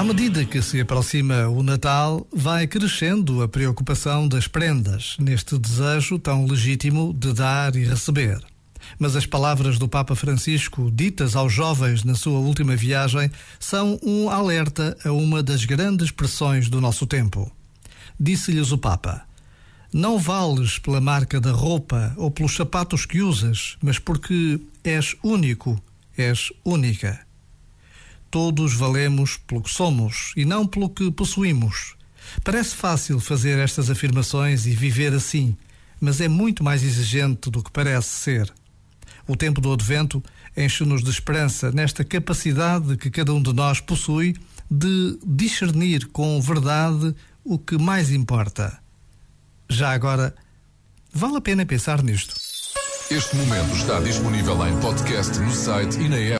À medida que se aproxima o Natal, vai crescendo a preocupação das prendas, neste desejo tão legítimo de dar e receber. Mas as palavras do Papa Francisco, ditas aos jovens na sua última viagem, são um alerta a uma das grandes pressões do nosso tempo. Disse-lhes o Papa: Não vales pela marca da roupa ou pelos sapatos que usas, mas porque és único, és única. Todos valemos pelo que somos e não pelo que possuímos. Parece fácil fazer estas afirmações e viver assim, mas é muito mais exigente do que parece ser. O tempo do advento enche-nos de esperança nesta capacidade que cada um de nós possui de discernir com verdade o que mais importa. Já agora, vale a pena pensar nisto. Este momento está disponível em podcast no site e na app.